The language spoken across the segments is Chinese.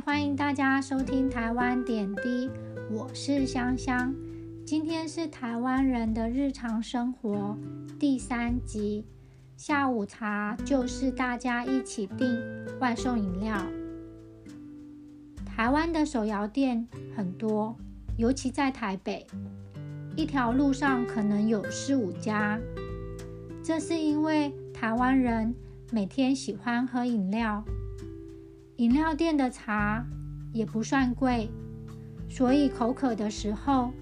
欢迎大家收听台湾点滴，我是香香。今天是台湾人的日常生活第三集。下午茶就是大家一起订外送饮料。台湾的手摇店很多，尤其在台北，一条路上可能有四五家。这是因为台湾人每天喜欢喝饮料。饮料店的茶也不算贵，所以口渴的时候，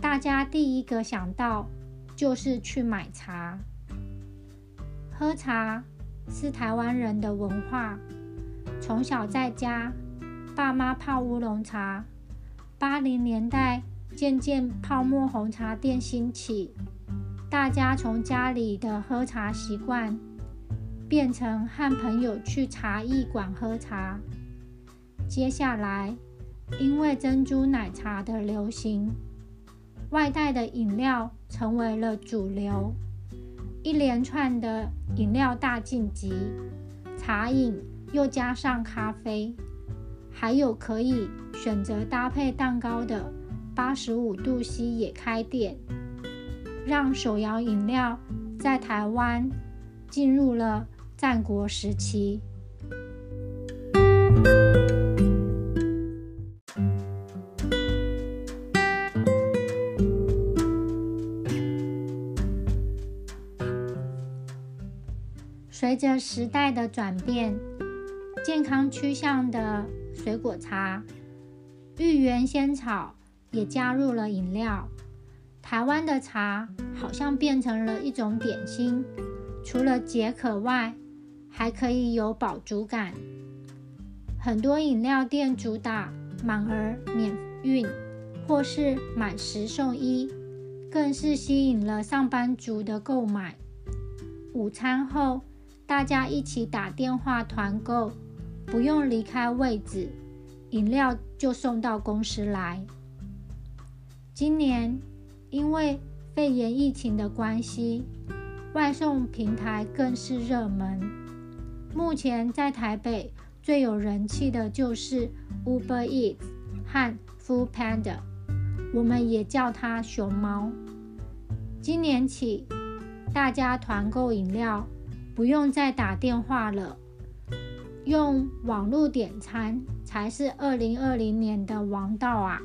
大家第一个想到就是去买茶。喝茶是台湾人的文化，从小在家，爸妈泡乌龙茶。八零年代渐渐泡沫红茶店兴起，大家从家里的喝茶习惯。变成和朋友去茶艺馆喝茶。接下来，因为珍珠奶茶的流行，外带的饮料成为了主流。一连串的饮料大晋级，茶饮又加上咖啡，还有可以选择搭配蛋糕的八十五度 C 也开店，让手摇饮料在台湾进入了。战国时期，随着时代的转变，健康趋向的水果茶、芋圆仙草也加入了饮料。台湾的茶好像变成了一种点心，除了解渴外，还可以有饱足感。很多饮料店主打满额免运，或是买十送一，更是吸引了上班族的购买。午餐后，大家一起打电话团购，不用离开位置，饮料就送到公司来。今年因为肺炎疫情的关系，外送平台更是热门。目前在台北最有人气的就是 Uber Eats 和 Food Panda，我们也叫它熊猫。今年起，大家团购饮料不用再打电话了，用网络点餐才是二零二零年的王道啊！